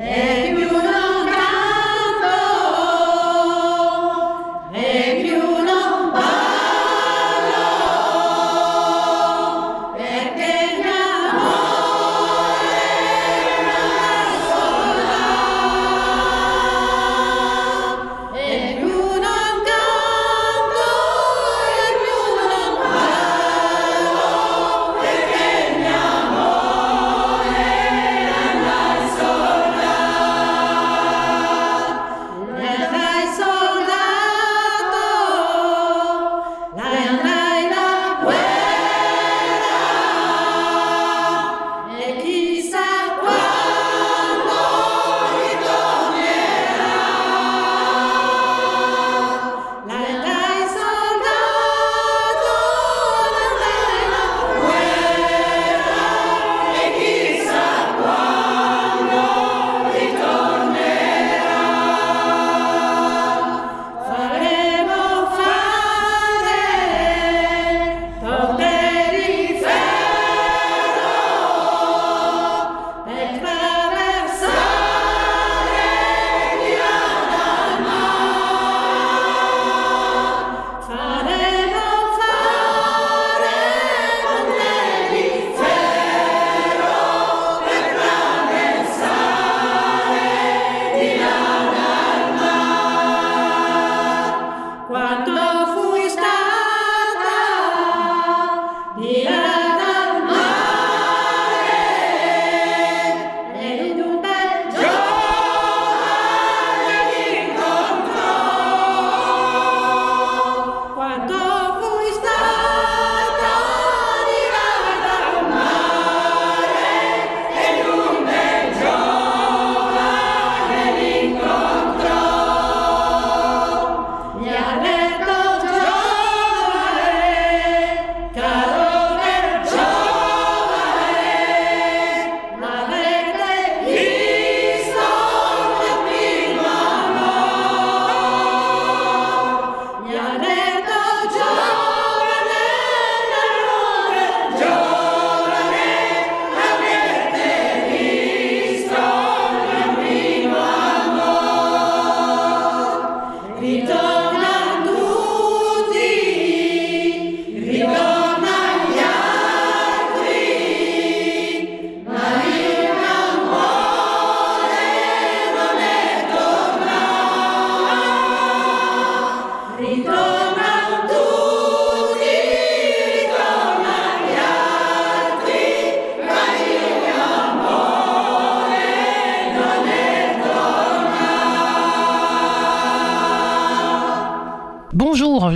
네.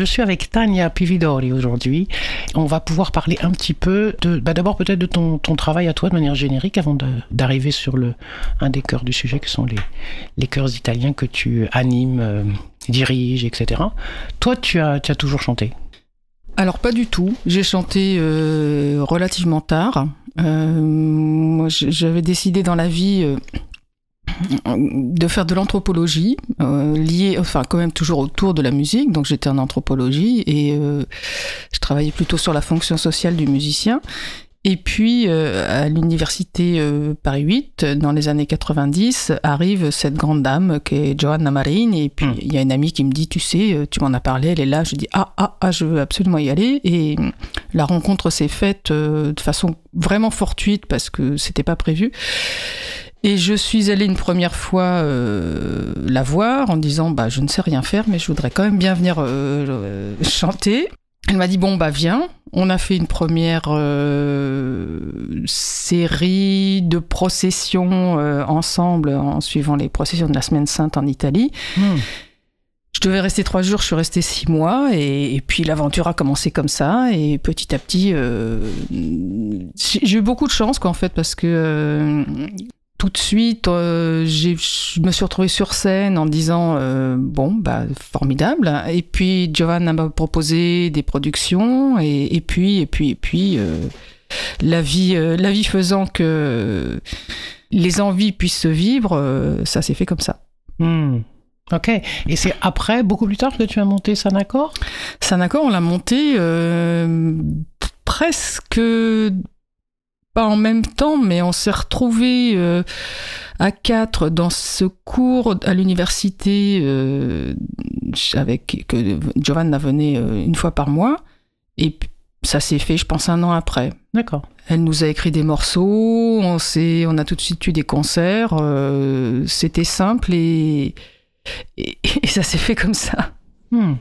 Je suis avec Tania Pividori aujourd'hui. On va pouvoir parler un petit peu bah, d'abord peut-être de ton, travail à toi de manière générique avant d'arriver sur un des cœurs du sujet qui sont les, les chœurs italiens que tu animes, euh, diriges, etc. Toi, tu as, toujours chanté? Alors pas du tout. J'ai chanté euh, relativement tard. Euh, j'avais décidé dans la vie de faire de l'anthropologie euh, liée, enfin quand même toujours autour de la musique. Donc j'étais en anthropologie et euh, je travaillais plutôt sur la fonction sociale du musicien. Et puis euh, à l'université Paris 8, dans les années 90, arrive cette grande dame qui est Johanna Marine. Et puis hmm. il y a une amie qui me dit, tu sais, tu m'en as parlé, elle est là. Je dis ah ah ah, je veux absolument y aller. Et la rencontre s'est faite de façon vraiment fortuite parce que c'était pas prévu. Et je suis allée une première fois euh, la voir en disant bah je ne sais rien faire mais je voudrais quand même bien venir euh, euh, chanter. Elle m'a dit bon bah viens. On a fait une première série de processions ensemble en suivant les processions de la Semaine Sainte en Italie. Hmm. Je devais rester trois jours, je suis restée six mois, et, et puis l'aventure a commencé comme ça, et petit à petit, j'ai eu beaucoup de chance, quoi, en fait, parce que tout de suite, euh, je me suis retrouvée sur scène en disant euh, bon, bah formidable. Et puis Giovanna m'a proposé des productions, et, puis et puis et puis euh, la vie, la vie faisant que les envies puissent se vivre, ça s'est fait comme ça. Hmm. Ok. Et c'est après, beaucoup plus tard, que tu as monté Sanacor? Sanacor, on l'a monté presque pas en même temps, mais on s'est retrouvés euh, à quatre dans ce cours à l'université euh, avec que Giovanna venait euh, une fois par mois. Et ça s'est fait, je pense, un an après. D'accord. Elle nous a écrit des morceaux, on, s'est, on a tout de suite eu des concerts. c'était simple et, et, et, ça s'est fait comme ça. Hmm.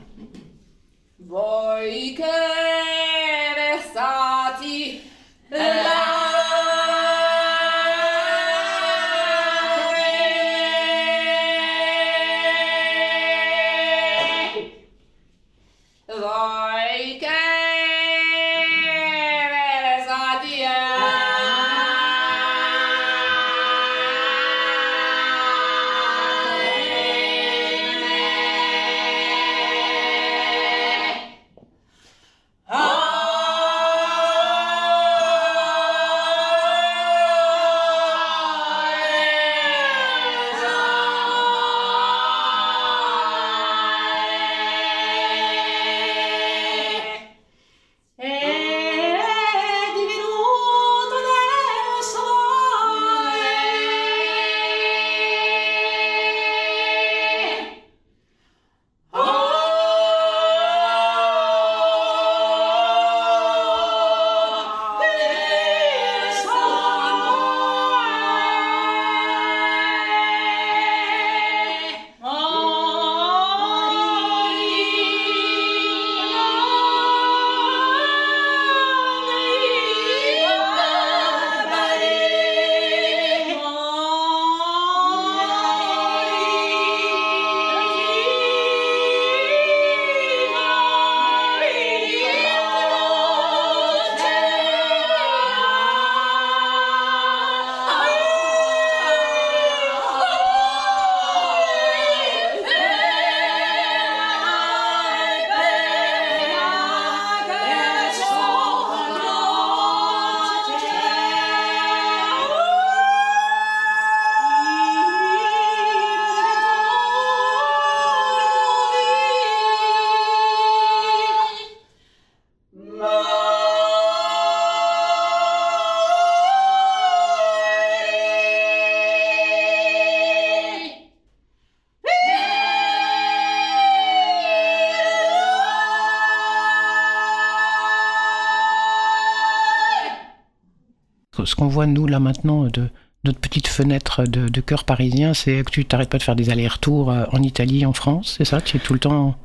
Qu'on voit, nous, là, maintenant, de notre petite fenêtre de, de cœur parisien, c'est que tu t'arrêtes pas de faire des allers-retours euh, en Italie, en France, c'est ça? Tu es tout le temps...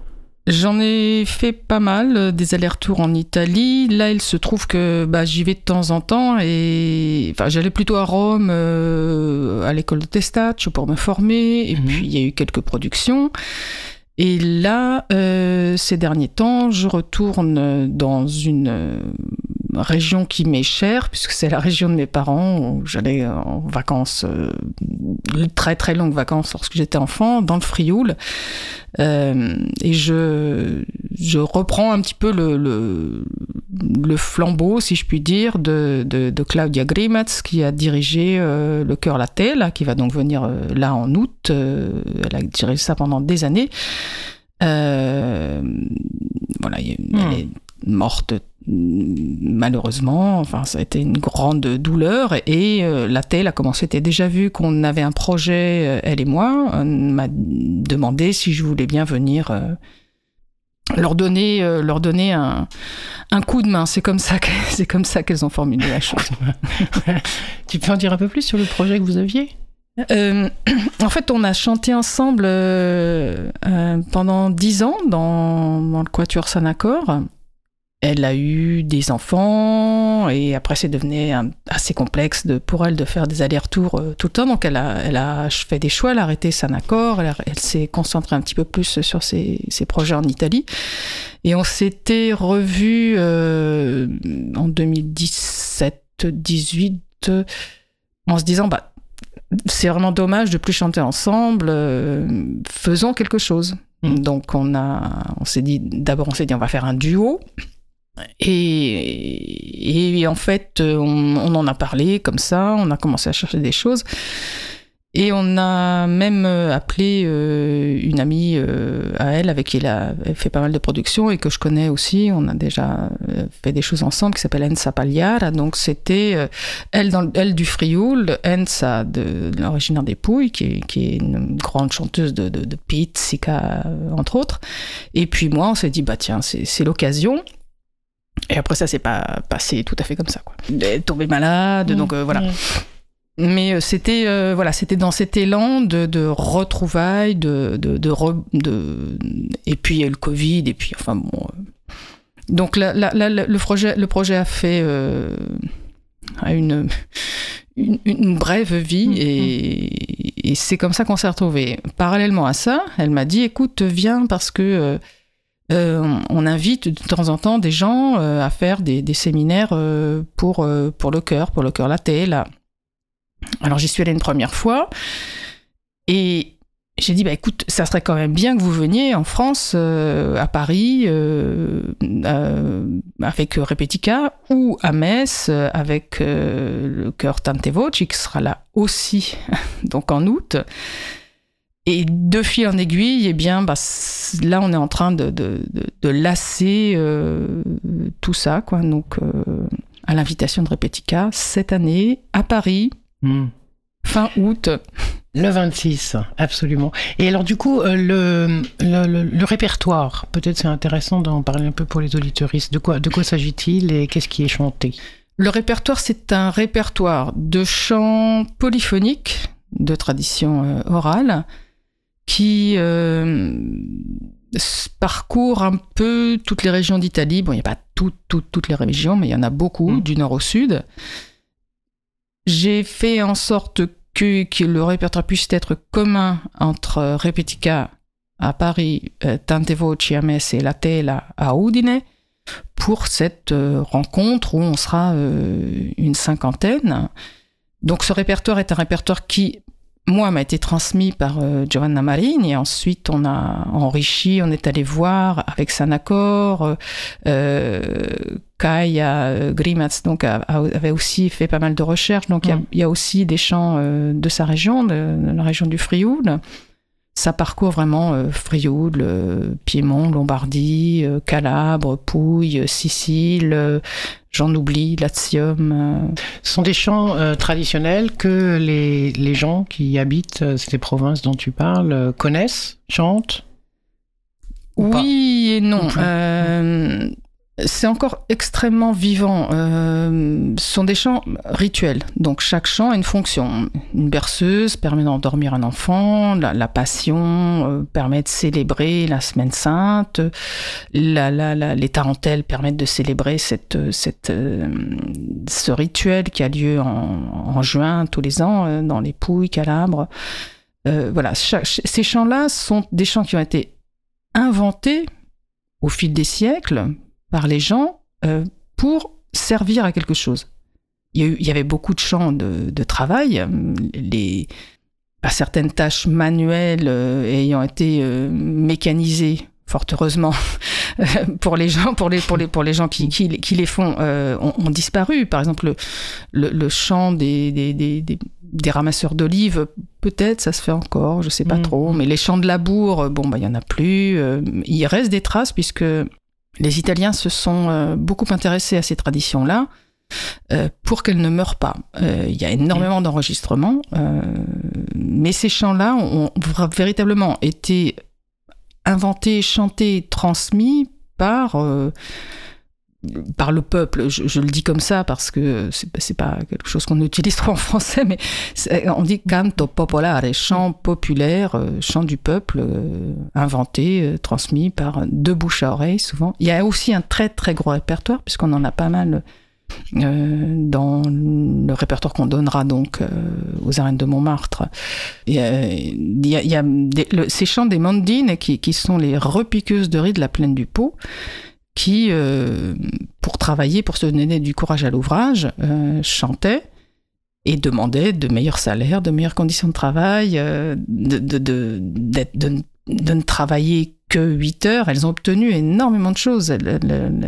J'en ai fait pas mal, euh, des allers-retours en Italie. Là, il se trouve que bah, j'y vais de temps en temps et enfin, j'allais plutôt à Rome, euh, à l'école de Testaccio pour me former. Et Mhm. puis, il y a eu quelques productions. Et là, euh, ces derniers temps, je retourne dans une région qui m'est chère, puisque c'est la région de mes parents, où j'allais en vacances, euh, très très longues vacances lorsque j'étais enfant, dans le Frioul. Euh, et je, je reprends un petit peu le, le, le flambeau, si je puis dire, de, de, de Claudia Grimatz, qui a dirigé euh, le Chœur La Telle, qui va donc venir euh, là en août. Euh, elle a dirigé ça pendant des années. Euh, voilà, a- Hmm. elle est morte malheureusement. Enfin, ça a été une grande douleur. Et euh, la TEL a commencé, était déjà vu qu'on avait un projet, euh, elle et moi. On m'a demandé si je voulais bien venir euh, leur donner, euh, leur donner un, un coup de main. C'est comme ça que- c'est comme ça qu'elles ont formulé la chose. Tu peux en dire un peu plus sur le projet que vous aviez? Euh, en fait, on a chanté ensemble euh, euh, pendant dix ans dans, dans le Quatuor Sanacor. Elle a eu des enfants et après c'est devenu assez complexe de, pour elle de faire des allers-retours euh, tout le temps. Donc elle a, elle a fait des choix, elle a arrêté Sanacor, elle, elle s'est concentrée un petit peu plus sur ses, ses projets en Italie. Et on s'était revus euh, en 2017-18 euh, en se disant bah c'est vraiment dommage de plus chanter ensemble. euh, faisons quelque chose. Mm. Donc on a, on s'est dit d'abord on s'est dit on va faire un duo. Et, en fait, on, on en a parlé comme ça, on a commencé à chercher des choses. Et on a même euh, appelé euh, une amie euh, à elle avec qui elle a fait pas mal de productions et que je connais aussi. On a déjà euh, fait des choses ensemble qui s'appelle Ensa Pagliara. Donc c'était euh, elle, du Frioul, Ensa de, de l'originaire des Pouilles, qui est, une grande chanteuse de, de, euh, entre autres. Et puis moi, on s'est dit, bah tiens, c'est l'occasion. Et après ça, c'est pas passé tout à fait comme ça. Quoi. Elle est tombée malade, donc euh, voilà. Mmh. Mais euh, c'était euh, voilà, c'était dans cet élan de, de retrouvailles, de de, de, re- de- et puis il y a eu le Covid et puis enfin bon. euh. Donc le projet le projet a fait une, une une brève vie et, et c'est comme ça qu'on s'est retrouvés. Parallèlement à ça, elle m'a dit écoute viens parce que euh, on invite de temps en temps des gens euh, à faire des, séminaires euh, pour, pour le cœur, pour le cœur laté. Alors j'y suis allée une première fois et j'ai dit bah écoute ça serait quand même bien que vous veniez en France à Paris avec Repetica ou à Metz avec le chœur Tante Voci qui sera là aussi donc en août et de fil en aiguille, eh bien, bah, là, on est en train de, de, de, de lasser euh, tout ça, quoi. Donc, euh, à l'invitation de Repetica, cette année, à Paris, Mmh. fin août. Le 26, absolument. Et alors du coup, euh, le, le, le- le répertoire, peut-être c'est intéressant d'en parler un peu pour les auditeuristes. De quoi, de quoi s'agit-il et qu'est-ce qui est chanté? Le répertoire, c'est un répertoire de chants polyphoniques de tradition orale qui euh, parcourt un peu toutes les régions d'Italie. Bon, il n'y a pas tout- tout- toutes les régions, mais il y en a beaucoup, Mm. du nord au sud. J'ai fait en sorte que, que le répertoire puisse être commun entre Repetica à Paris, euh, Tante Voci à Metz et La Tela à Udine pour cette euh, rencontre où on sera une cinquantaine. Donc ce répertoire est un répertoire qui, moi, m'a été transmis par euh, Giovanna Marini. Et ensuite, on a enrichi, on est allé voir avec Sanacor. Euh, euh, Kaya euh, Grimatz donc, a- a- avait aussi fait pas mal de recherches. Donc il y a- Mm. il y, a aussi des chants euh, de sa région, de, de la région du Frioul. Ça parcourt vraiment Frioul, Piémont, Lombardie, Calabre, Pouille, Sicile, j'en oublie, Latium. euh, Ce sont des chants euh, traditionnels que les, les gens qui habitent euh, ces provinces dont tu parles connaissent, chantent Ou pas Oui et non. Euh, c'est encore extrêmement vivant. Euh, ce sont des chants rituels. Donc chaque chant a une fonction. Une berceuse permet d'endormir un enfant. La, passion euh, permet de célébrer la semaine sainte. Les tarentelles permettent de célébrer euh, ce rituel qui a lieu en, juin tous les ans dans les Pouilles, Calabres. Voilà, ces chants-là sont des chants qui ont été inventés au fil des siècles par les gens euh, pour servir à quelque chose. Il y, a eu- il y avait beaucoup de chants de, de travail, euh, les, bah, certaines tâches manuelles euh, ayant été euh, mécanisées, fort heureusement, pour les gens, pour les, pour les, pour les gens qui, qui, qui les font, ont, ont disparu. Par exemple, le, le, le chant des, des, des, des- des ramasseurs d'olives, peut-être ça se fait encore, je sais pas Mm. trop, mais les champs de labour, bon, bah, il y en a plus. il reste des traces puisque les Italiens se sont euh, beaucoup intéressés à ces traditions-là euh, pour qu'elles ne meurent pas. Euh, Il y a énormément d'enregistrements, mais ces chants-là ont véritablement été inventés, chantés, transmis par par le peuple. Je, le dis comme ça parce que c'est pas quelque chose qu'on utilise trop en français, mais on dit canto popolare, chant populaire, euh, chant du peuple, euh, inventé, euh, transmis par de bouche à oreille souvent. Il y a aussi un très très gros répertoire puisqu'on en a pas mal dans le répertoire qu'on donnera donc aux arènes de Montmartre. Il y a, ces chants des mandines qui, qui sont les repiqueuses de riz de la plaine du Pau qui, euh, pour travailler, pour se donner du courage à l'ouvrage, euh, chantaient et demandaient de meilleurs salaires, de meilleures conditions de travail, euh, de, de, de, de- ne travailler que 8 heures. Elles ont obtenu énormément de choses.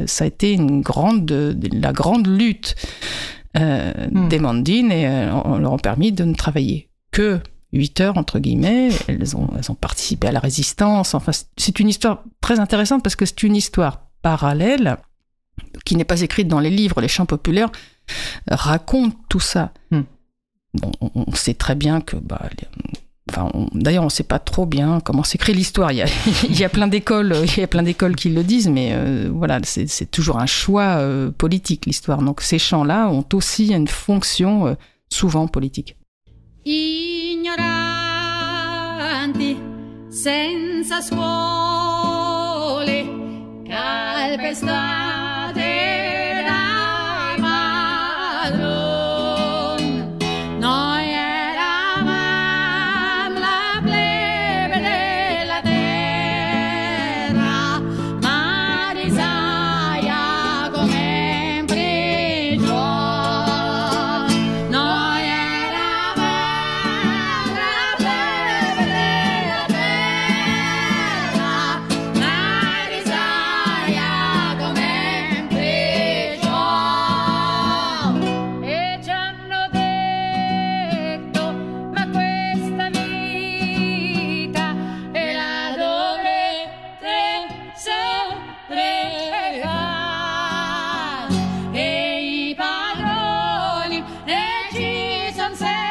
Ça a été une grande, de- la grande lutte Hmm. des mandines et on leur a permis de ne travailler que 8 heures, entre guillemets. Elles ont, elles ont participé à la résistance. Enfin, c'est une histoire très intéressante parce que c'est une histoire parallèle qui n'est pas écrite dans les livres. Les chants populaires racontent tout ça. Hmm. Bon, on, on sait très bien que... Bah, les- Enfin, on- d'ailleurs, on ne sait pas trop bien comment s'écrit l'histoire. Il y a, il y a plein d'écoles, il y a plein d'écoles qui le disent, mais euh, voilà, c'est c'est toujours un choix euh, politique l'histoire. Donc ces chants-là ont aussi une fonction euh, souvent politique. ignoranti, senza scuole, Calpestado. say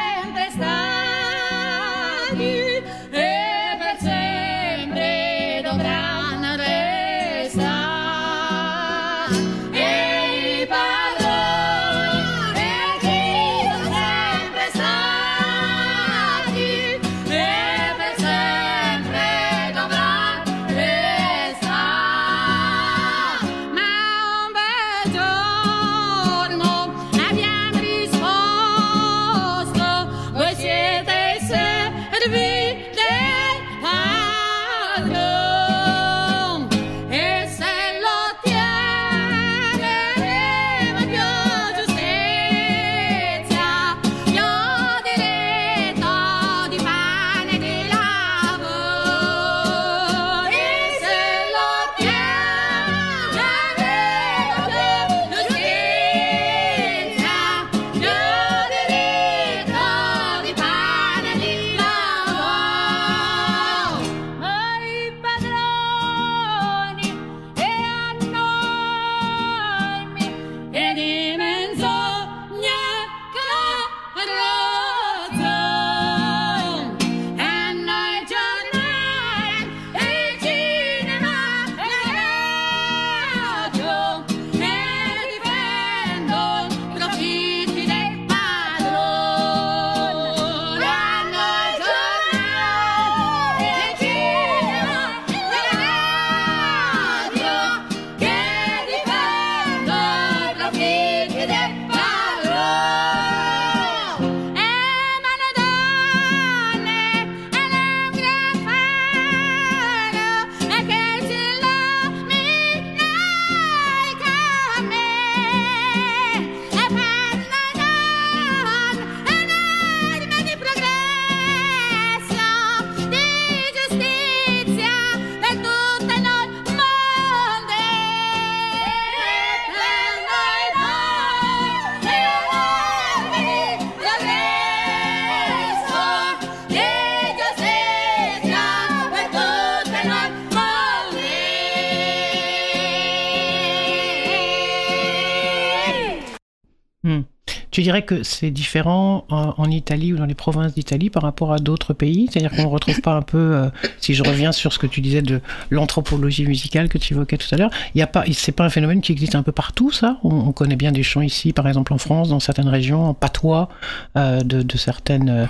dirais que c'est différent en, Italie ou dans les provinces d'Italie par rapport à d'autres pays. C'est-à-dire qu'on ne retrouve pas un peu, euh, si je reviens sur ce que tu disais de l'anthropologie musicale que tu évoquais tout à l'heure, il y a pas, un phénomène qui existe un peu partout, ça. On, on connaît bien des chants ici, par exemple en France, dans certaines régions, en patois euh, de, certaines euh,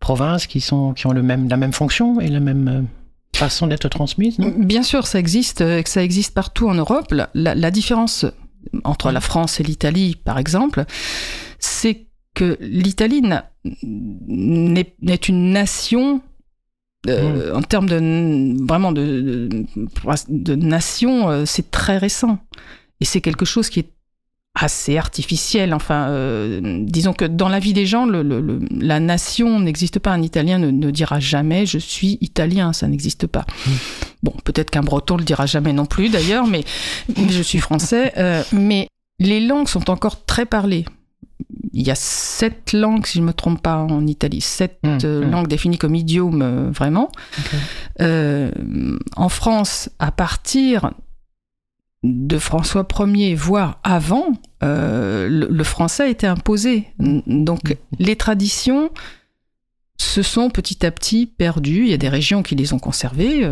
provinces qui, sont, qui ont le même, la même fonction et la même façon d'être transmise, Bien sûr, ça existe, ça existe partout en Europe. La différence entre la France et l'Italie, par exemple, c'est que l'Italie n'est une nation euh, en termes de vraiment de, de, de nation, euh, c'est très récent et c'est quelque chose qui est assez artificiel. Enfin, euh, disons que dans la vie des gens, le, le- le- la nation n'existe pas. Un Italien ne, ne dira jamais je suis italien, ça n'existe pas. Bon, peut-être qu'un Breton le dira jamais non plus d'ailleurs, mais, je suis français. mais les langues sont encore très parlées. Il y a sept langues, si je ne me trompe pas, en Italie, sept Mmh, euh, mmh. langues définies comme idiome euh, vraiment. Euh, en France, à partir de François Ier, voire avant, euh, le, le français a été imposé. Donc les traditions se sont petit à petit perdues. Il y a des régions qui les ont conservées,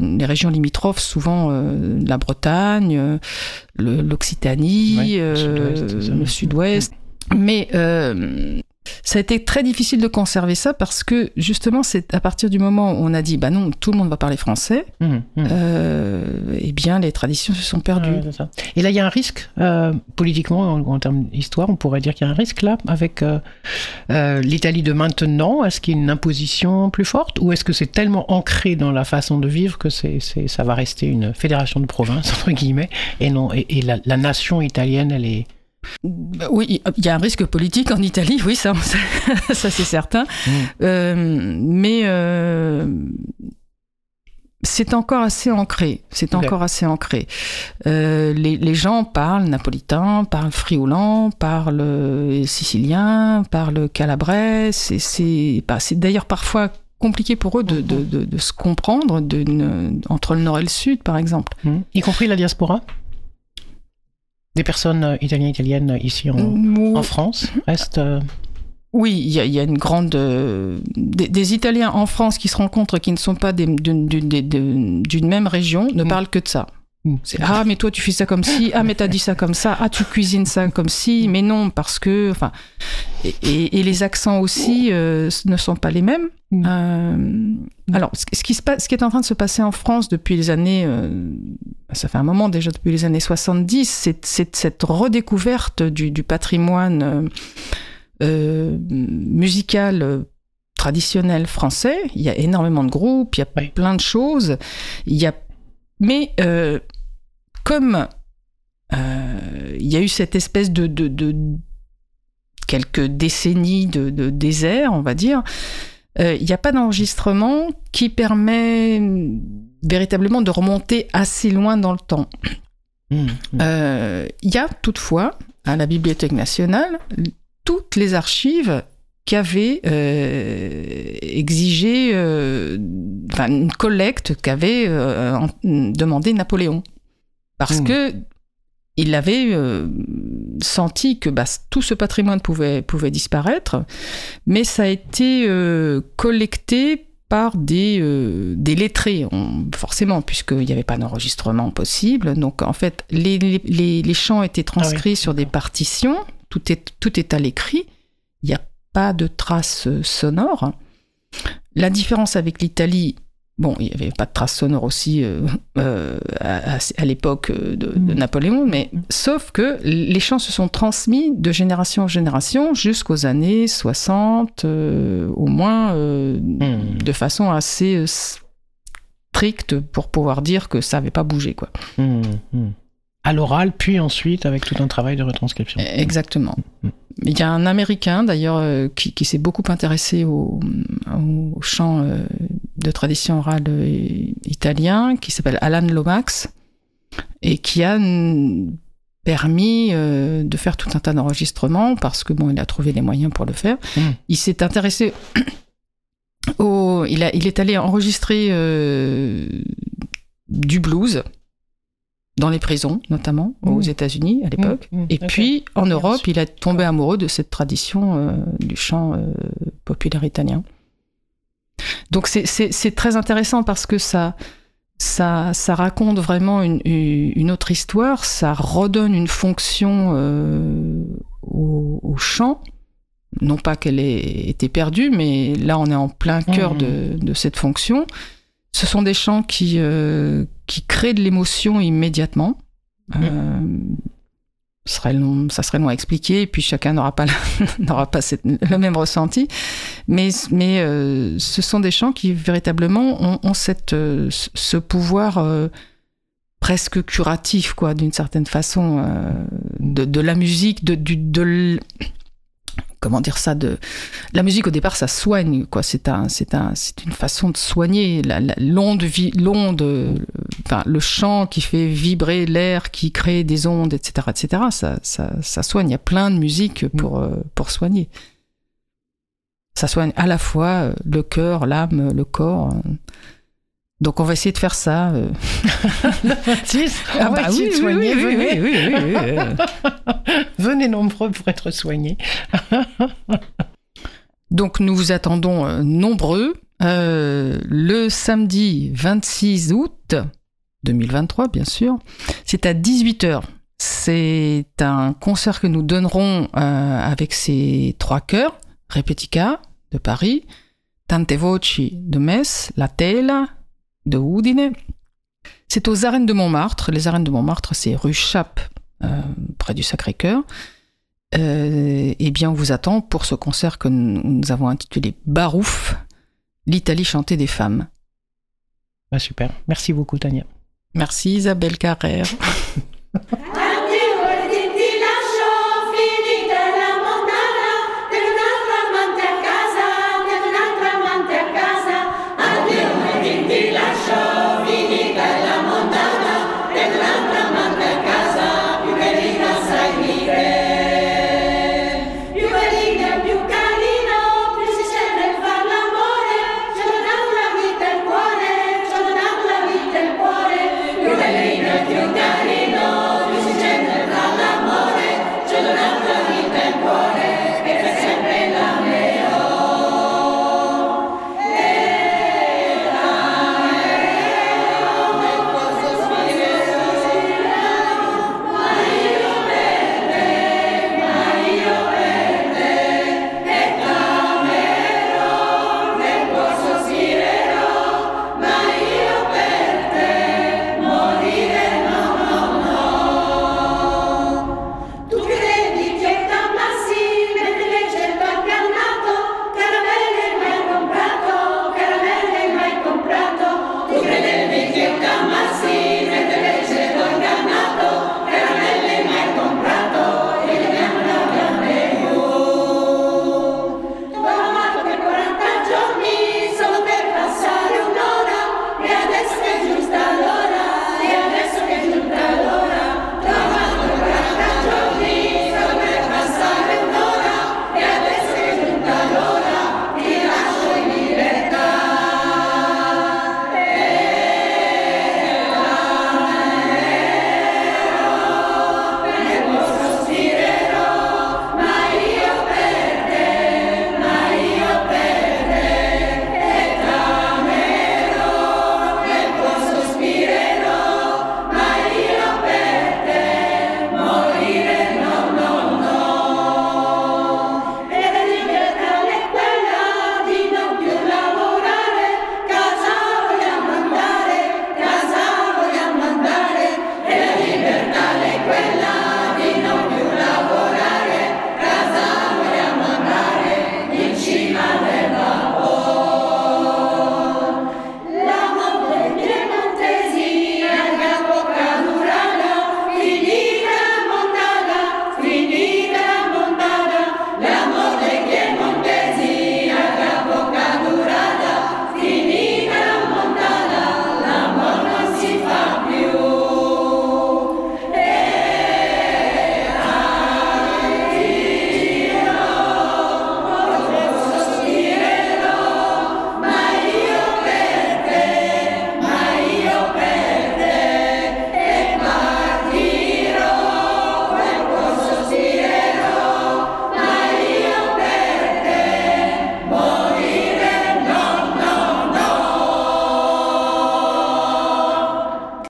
les régions limitrophes, souvent la Bretagne, l'Occitanie, le sud-ouest, Mais euh, ça a été très difficile de conserver ça parce que justement, c'est à partir du moment où on a dit, bah non, tout le monde va parler français, Mmh, mmh. euh, eh bien, les traditions se sont perdues. Ouais, c'est ça. Et là, il y a un risque, euh, politiquement, en, en termes d'histoire, on pourrait dire qu'il y a un risque là, avec euh, l'Italie de maintenant. Est-ce qu'il y a une imposition plus forte ou est-ce que c'est tellement ancré dans la façon de vivre que c'est, c'est- ça va rester une fédération de provinces, entre guillemets, et, non, et, et la, la nation italienne, elle est. Bah Oui, il y a un risque politique en Italie, oui, ça, ça, c'est certain. Mm. Euh, mais euh, c'est encore assez ancré. C'est encore assez ancré. Euh, les, les gens parlent napolitain, parlent friolan, parlent sicilien, parlent calabrais. C'est, bah, c'est d'ailleurs parfois compliqué pour eux de, de, de- de se comprendre entre le nord et le sud, par exemple. Mmh. Y compris la diaspora? Des personnes euh, italiennes, italiennes ici en, France restent. euh, Oui, il y, a- il y a une grande. euh, des, des Italiens en France qui se rencontrent qui ne sont pas d'une même région ne Mm. parlent que de ça. C'est Ah, mais toi tu fais ça comme si, ah, mais t'as dit ça comme ça, ah, tu cuisines ça comme si, mais non, parce que. Enfin. Et, et- et les accents aussi euh, ne sont pas les mêmes. Mm. Euh, alors, ce, ce qui se passe, ce qui est en train de se passer en France depuis les années. euh, ça fait un moment déjà, depuis les années 70, c'est cette redécouverte du, du patrimoine. musical traditionnel français. Il y a énormément de groupes, il y a Oui. plein de choses. Il y a, mais euh, comme euh, il y a eu cette espèce de, de, de- quelques décennies de, de désert, on va dire, euh, il n'y a pas d'enregistrement qui permet véritablement de remonter assez loin dans le temps. mmh, mmh. Il y a toutefois à la Bibliothèque nationale toutes les archives qu'avait euh, exigé, euh, enfin une collecte qu'avait euh, demandé Napoléon, parce Mmh. que il avait euh, senti que bah, tout ce patrimoine pouvait, pouvait disparaître, mais ça a été collecté par des, euh, des lettrés, on- forcément, puisqu'il n'y avait pas d'enregistrement possible. Donc, en fait, les, les, chants étaient transcrits sur des partitions, tout est, tout est à l'écrit, il n'y a pas de traces euh, sonores. La différence avec l'Italie, bon, il n'y avait pas de traces sonores aussi euh, euh, à, l'époque de, de Mm. Napoléon, mais sauf que les chants se sont transmis de génération en génération jusqu'aux années 60, euh, au moins Mm. de façon assez stricte pour pouvoir dire que ça n'avait pas bougé. Quoi. Mmh. À l'oral, puis ensuite avec tout un travail de retranscription. Exactement. Mm. Il y a un Américain d'ailleurs euh, qui, qui s'est beaucoup intéressé au, au chant euh, de tradition orale euh, italien, qui s'appelle Alan Lomax, et qui a permis de faire tout un tas d'enregistrements parce que bon, il a trouvé les moyens pour le faire. Mm. Il s'est intéressé au, il, a, il est allé enregistrer euh, du blues dans les prisons, notamment aux Mm. États-Unis à l'époque. Mmh, mmh, Et puis, en Europe, il est tombé amoureux de cette tradition euh, du chant euh, populaire italien. Donc, c'est- très intéressant parce que ça, ça, ça raconte vraiment une, une autre histoire, ça redonne une fonction euh, au, au chant. Non pas qu'elle ait été perdue, mais là, on est en plein cœur de, de cette fonction. Ce sont des chants qui, euh, qui créent de l'émotion immédiatement. Euh, ce serait long, ça serait long à expliquer, et puis chacun n'aura pas, n'aura pas cette- le même ressenti. Mais, mais euh, ce sont des chants qui véritablement ont, ont cette, ce pouvoir presque curatif, quoi, d'une certaine façon, de, de la musique, de, du, de comment dire ça, de la musique au départ, ça soigne, quoi. C'est un, c'est un, c'est une façon de soigner la, la- l'onde, vi- l'onde euh, enfin, le chant qui fait vibrer l'air, qui crée des ondes, etc., etc. Ça, ça, ça soigne. Il y a plein de musique pour, euh, pour soigner. Ça soigne à la fois euh, le cœur, l'âme, le corps. Donc on va essayer de faire ça. euh. Si, Ah bah oui, oui, soigner, oui, oui, venez. oui. Venez nombreux pour être soignés. Donc nous vous attendons euh, nombreux euh, le samedi 26 août 2023, bien sûr. C'est à 18h. C'est un concert que nous donnerons euh, avec ces trois chœurs, Repetica de Paris, Tante Voci de Metz, La Tela de Udine. C'est aux arènes de Montmartre. Les arènes de Montmartre, c'est rue Chappe, euh, près du Sacré-Cœur. Euh, eh bien, on vous attend pour ce concert que nous nous avons intitulé Barouf, l'Italie chantée des femmes. Bah, super. Merci beaucoup, Tania. Merci Isabelle Carrère.